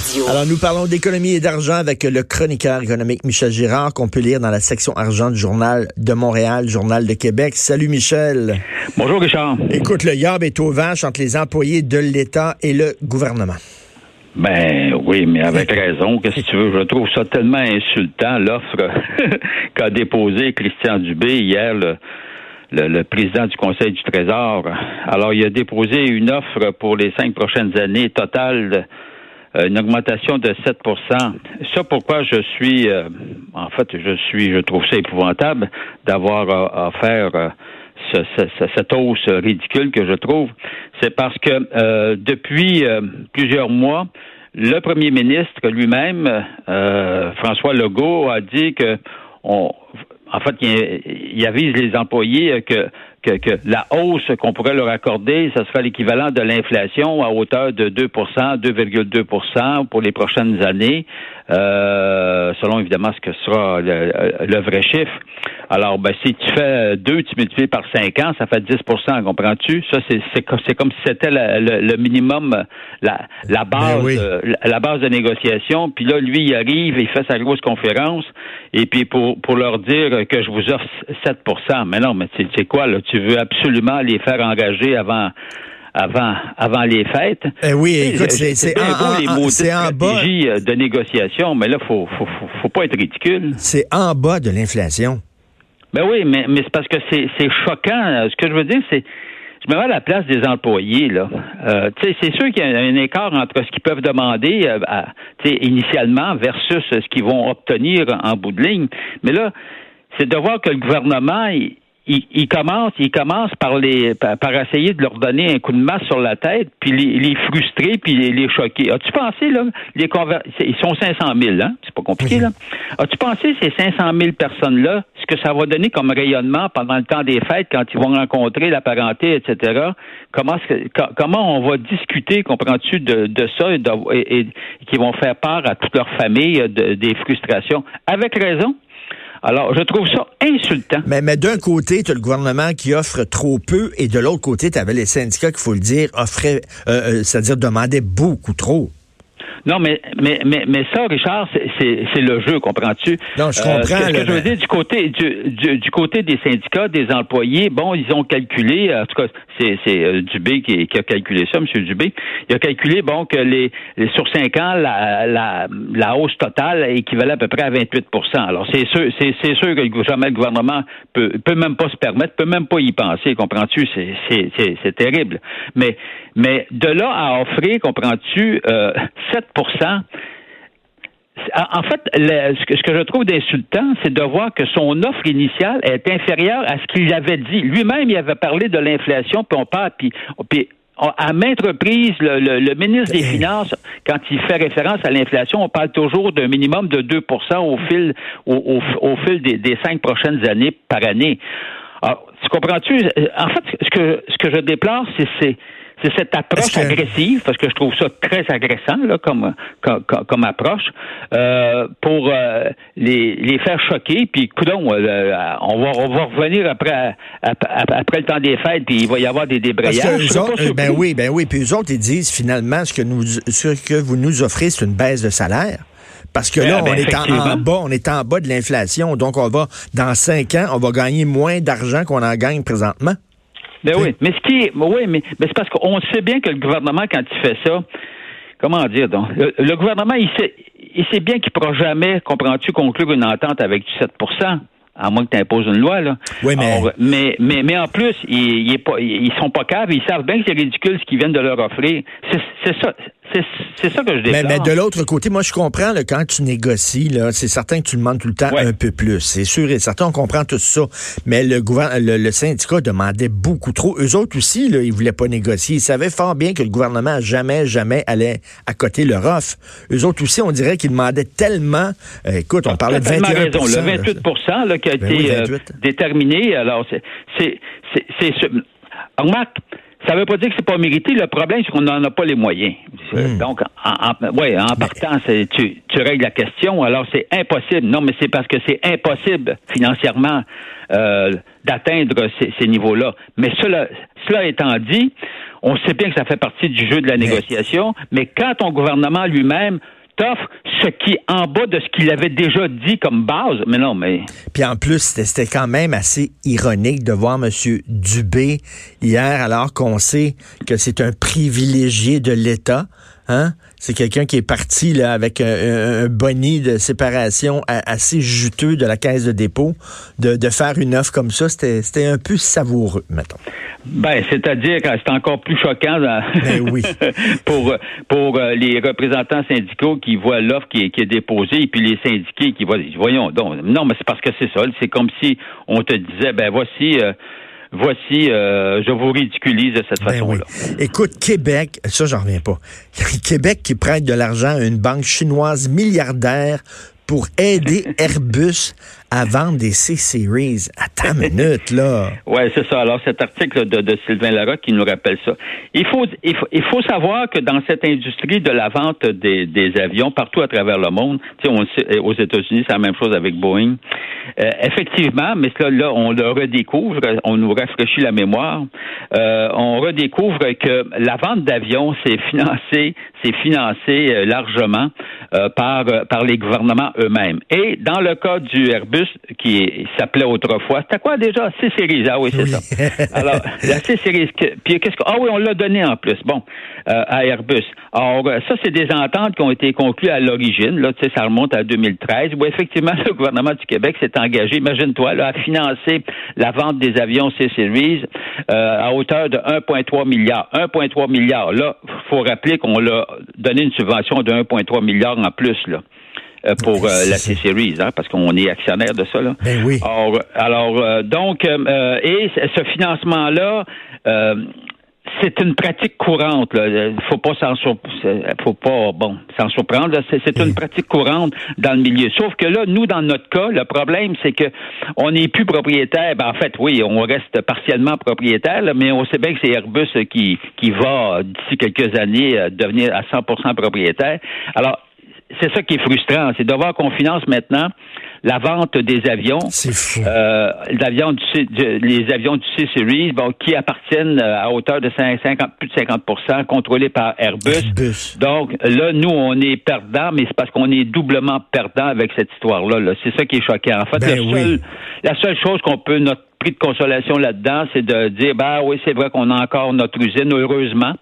Radio. Alors, nous parlons d'économie et d'argent avec le chroniqueur économique Michel Girard, qu'on peut lire dans la section argent du Journal de Montréal, Journal de Québec. Salut, Michel. Bonjour, Richard. Écoute, le yab est au vache entre les employés de l'État et le gouvernement. Ben oui, mais avec raison. Qu'est-ce que tu veux? Je trouve ça tellement insultant, l'offre qu'a déposée Christian Dubé hier, le, le, le, président du Conseil du Trésor. Alors, il a déposé une offre pour les cinq prochaines années totale une augmentation de 7% Ça, pourquoi je suis, euh, en fait, je suis, je trouve ça épouvantable d'avoir euh, à faire ce, ce, cette hausse ridicule que je trouve. C'est parce que depuis plusieurs mois, le premier ministre lui-même, François Legault, a dit que on, en fait, il, avise les employés que, que, que la hausse qu'on pourrait leur accorder, ce serait l'équivalent de l'inflation à hauteur de 2% 2,2% pour les prochaines années, euh, selon évidemment ce que sera le, le vrai chiffre. Alors, ben, si tu fais 2, tu multiplies par 5 ans, ça fait 10% comprends-tu? Ça, c'est, comme si c'était le, le, minimum, la, la base, oui. euh, la base de négociation. Puis là, lui, il arrive, il fait sa grosse conférence, et puis pour, pour leur dire que je vous offre 7% Mais non, mais c'est quoi, là? Tu veux absolument les faire engager avant avant avant les fêtes. Eh oui, écoute, c'est c'est bien en, beau, les en- de c'est en bas, euh, de négociation, mais là faut faut faut, faut pas être ridicule. c'est en bas de l'inflation. Ben oui, mais mais c'est parce que c'est c'est choquant. Ce que je veux dire, c'est je me mets à la place des employés là. Euh, c'est sûr qu'il y a un écart entre ce qu'ils peuvent demander euh, à, tu sais, initialement versus ce qu'ils vont obtenir en bout de ligne. Mais là, c'est de voir que le gouvernement il, il, il commence, il commence par les par, par essayer de leur donner un coup de masse sur la tête, puis les, les frustrer, puis les, les choquer. As-tu pensé là, les conver- ils sont 500 000, hein? C'est pas compliqué là. As-tu pensé ces 500 000 personnes là, ce que ça va donner comme rayonnement pendant le temps des fêtes quand ils vont rencontrer la parenté, etc. Comment comment on va discuter, comprends-tu, de, de ça et, de- et, et qui vont faire part à toute leur famille de- des frustrations? Avec raison. Alors, je trouve ça insultant. Mais, mais d'un côté, tu as le gouvernement qui offre trop peu et de l'autre côté, tu avais les syndicats, qu'il faut le dire, offraient, euh, euh, c'est-à-dire demandaient beaucoup trop. Non, mais, mais, mais, mais ça, Richard, c'est- le jeu, comprends-tu? Non, je Euh, comprends, ce que, ce que là, je veux dire, du côté, du, du, du côté des syndicats, des employés, bon, ils ont calculé, en tout cas, c'est c'est, euh, Dubé qui, qui a calculé ça, M. Dubé. Il a calculé, bon, que les, les- sur cinq ans, la, la, la hausse totale équivalait à peu près à 28% Alors, c'est sûr, c'est c'est sûr que jamais le gouvernement peut, peut même pas se permettre, peut même pas y penser, comprends-tu? C'est- C'est c'est- c'est terrible. Mais, mais de là à offrir, comprends-tu, euh, 7 en fait, ce, que, je trouve d'insultant, c'est de voir que son offre initiale est inférieure à ce qu'il avait dit. Lui-même, il avait parlé de l'inflation, puis on parle, puis, puis à maintes reprises, le, ministre des Finances, quand il fait référence à l'inflation, on parle toujours d'un minimum de 2 au fil, au, fil des, cinq prochaines années par année. Alors, tu comprends-tu? En fait, ce que, ce que je déplore, c'est, c'est, cette approche que- agressive, parce que je trouve ça très agressant là, comme, comme, comme- approche, euh, pour euh, les, les faire choquer, puis coudon, euh, on, va, on va revenir après, après, après le temps des fêtes, puis il va y avoir des débrayages. autres, euh, ben oui, ben oui. Puis eux autres, ils disent finalement ce que nous, ce que vous nous offrez, c'est une baisse de salaire. Parce que là, Ah, ben, on est en, en bas, on est en bas de l'inflation. Donc, on va, dans cinq ans, on va gagner moins d'argent qu'on en gagne présentement. Ben oui, mais ce qui est, oui, mais, mais c'est parce qu'on sait bien que le gouvernement, quand il fait ça, comment dire donc, le, le gouvernement, il sait, il sait bien qu'il ne pourra jamais, comprends-tu, conclure une entente avec du 7 à moins que tu imposes une loi. Là. Oui, mais... mais, mais, mais en plus, ils, ils, ils sont pas caves, ils savent bien que c'est ridicule ce qu'ils viennent de leur offrir. C'est ça. C'est ça que je déplore. Mais, mais de l'autre côté, moi, je comprends, là, quand tu négocies, c'est certain que tu demandes tout le temps un peu plus. C'est sûr et certain, on comprend tout ça. Mais le, le, le, syndicat demandait beaucoup trop. Eux autres aussi, là, ils voulaient pas négocier. Ils savaient fort bien que le gouvernement jamais, jamais allait à côté leur offre. Eux autres aussi, on dirait qu'ils demandaient tellement. Euh, écoute, on parlait de 21 raison. Le 28 là, qui a ben été euh, déterminé, alors c'est... c'est remarque, ça ne veut pas dire que c'est pas mérité. Le problème, c'est qu'on n'en a pas les moyens. Hmm. Donc, en, ouais, en partant, tu, tu règles la question. Alors, c'est impossible. Non, mais c'est parce que c'est impossible financièrement euh, d'atteindre ces, niveaux-là. Mais cela, cela étant dit, on sait bien que ça fait partie du jeu de la négociation. Mais quand ton gouvernement lui-même ce qui est en bas de ce qu'il avait déjà dit comme base. Mais non, mais. Puis en plus, c'était quand même assez ironique de voir M. Dubé hier, alors qu'on sait que c'est un privilégié de l'État. Hein? C'est quelqu'un qui est parti là, avec un, boni de séparation assez juteux de la caisse de dépôt. De, de faire une offre comme ça, c'était un peu savoureux, mettons. Ben, c'est-à-dire que c'est encore plus choquant ben oui. pour pour euh, les représentants syndicaux qui voient l'offre qui est, qui est déposée et puis les syndiqués qui voient voyons donc non mais c'est parce que c'est ça c'est comme si on te disait ben voici euh, voici, euh, je vous ridiculise de cette ben façon-là. Écoute, Québec, ça, j'en reviens pas. Québec qui prête de l'argent à une banque chinoise milliardaire pour aider Airbus à vendre des C-Series. Attends une minute, là. Oui, c'est ça. Alors, cet article de, de, Sylvain Larocque qui nous rappelle ça. Il faut, il faut, il faut savoir que dans cette industrie de la vente des, des avions partout à travers le monde, on, aux États-Unis, c'est la même chose avec Boeing. Euh, effectivement, mais cela, là, on le redécouvre, on nous rafraîchit la mémoire. Euh, on redécouvre que la vente d'avions, c'est financé, c'est financé euh, largement euh, par, par les gouvernements eux-mêmes. Et dans le cas du Airbus, qui s'appelait autrefois. C'était quoi déjà? C-Series. Ah oui, c'est ça. Alors, la C-Series. Puis qu'est-ce que. Ah oui, on l'a donné en plus. Bon, euh, à Airbus. Alors, ça, c'est des ententes qui ont été conclues à l'origine. Là, tu sais, ça remonte à 2013, où effectivement, le gouvernement du Québec s'est engagé, imagine-toi, là, à financer la vente des avions C-Series euh, à hauteur de 1,3 milliard. 1,3 milliard. Là, faut rappeler qu'on l'a donné une subvention de 1,3 milliard en plus, là. Euh, pour euh, la C-Series, hein, parce qu'on est actionnaire de ça. Là. Ben oui. Alors, alors euh, donc, et ce financement-là, c'est une pratique courante. Là. Faut pas s'en faut pas bon s'en surprendre. C'est, une pratique courante dans le milieu. Sauf que là, nous, dans notre cas, le problème, c'est que on n'est plus propriétaire. Ben, en fait, oui, on reste partiellement propriétaire, mais on sait bien que c'est Airbus qui qui va d'ici quelques années devenir à 100% propriétaire. Alors c'est ça qui est frustrant, c'est de voir qu'on finance maintenant la vente des avions. Fou. Euh, du, les avions du C-Series, bon, qui appartiennent euh, à hauteur de 50, plus de 50% contrôlés par Airbus. Donc, là, nous, on est perdants, mais c'est parce qu'on est doublement perdants avec cette histoire-là. c'est ça qui est choquant. En fait, ben la seule chose qu'on peut, notre prix de consolation là-dedans, c'est de dire, bah oui, c'est vrai qu'on a encore notre usine, heureusement,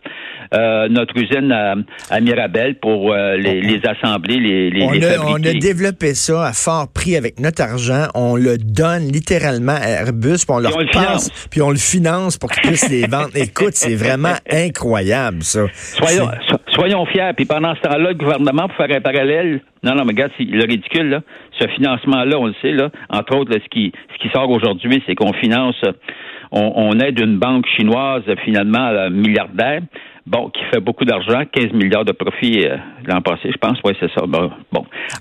euh, notre usine à, Mirabel pour euh, les, les, assembler, les, les, on, a, on a développé ça à fort prix avec notre argent. On le donne littéralement à Airbus, puis on leur passe, puis on le finance pour qu'ils puissent les vendre. Écoute, c'est vraiment incroyable, ça. Soyons, soyons fiers. Puis pendant ce temps-là, le gouvernement, pour faire un parallèle, non, non, mais regarde, le ridicule, là, ce financement-là, on le sait, là, entre autres, ce, qui, ce qui sort aujourd'hui, c'est qu'on finance, on, on, aide une banque chinoise, finalement, milliardaire, bon, qui fait beaucoup d'argent, 15 milliards de profits euh, l'an passé, je pense, oui, c'est ça. Bon,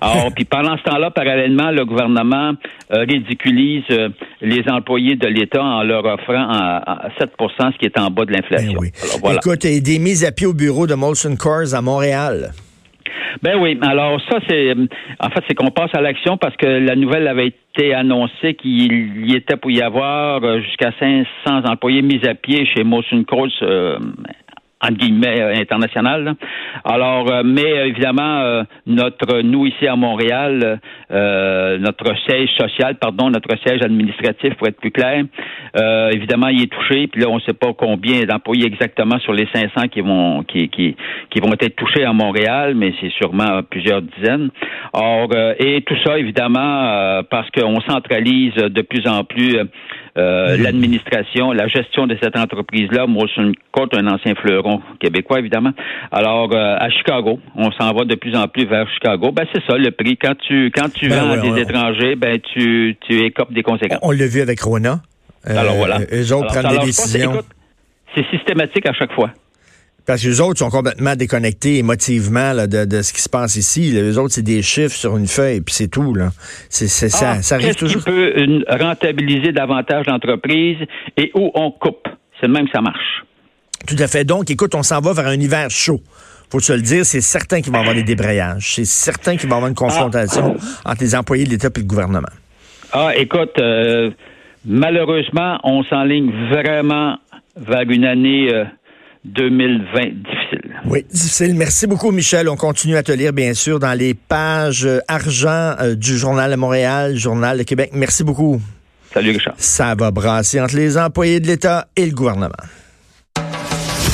Alors, puis pendant ce temps-là, parallèlement, le gouvernement euh, ridiculise euh, les employés de l'État en leur offrant à, 7% ce qui est en bas de l'inflation. Ben oui. Écoute, il y a des mises à pied au bureau de Molson Coors à Montréal. Ben oui, alors ça c'est en fait c'est qu'on passe à l'action parce que la nouvelle avait été annoncée qu'il y était pour y avoir jusqu'à 500 employés mis à pied chez Motion Course euh, entre guillemets euh, international. Alors, euh, mais évidemment, euh, notre nous ici à Montréal, notre siège social, pardon, notre siège administratif pour être plus clair, évidemment, il est touché. Puis là, on ne sait pas combien d'employés exactement sur les 500 qui vont qui qui qui vont être touchés à Montréal, mais c'est sûrement plusieurs dizaines. Or, et tout ça évidemment parce qu'on centralise de plus en plus euh, mm-hmm. l'administration, la gestion de cette entreprise-là. Moi, je suis un ancien fleuron québécois, évidemment. Alors, euh, à Chicago, on s'en va de plus en plus vers Chicago. Ben, c'est ça, le prix. Quand tu, quand tu ben vends à des étrangers, ben, tu, tu écopes des conséquences. On l'a vu avec Rona. Euh, alors, voilà. Eux autres prennent des décisions. C'est systématique à chaque fois. Parce que les autres sont complètement déconnectés émotivement de, ce qui se passe ici. Les autres, c'est des chiffres sur une feuille, puis c'est tout. Là. Ça, ah, ça arrive toujours. Qui peut rentabiliser davantage l'entreprise et où on coupe? C'est même que ça marche. Tout à fait. Donc, écoute, on s'en va vers un hiver chaud. Faut se le dire, c'est certain qu'il va y avoir des débrayages. C'est certain qu'il va y avoir une confrontation ah. entre les employés de l'État et le gouvernement. Ah, écoute, euh, malheureusement, on s'enligne vraiment vers une année euh, 2020 difficile. Oui, difficile. Merci beaucoup, Michel. On continue à te lire, bien sûr, dans les pages euh, argent euh, du Journal de Montréal, Journal de Québec. Merci beaucoup. Salut, Richard. Ça va brasser entre les employés de l'État et le gouvernement.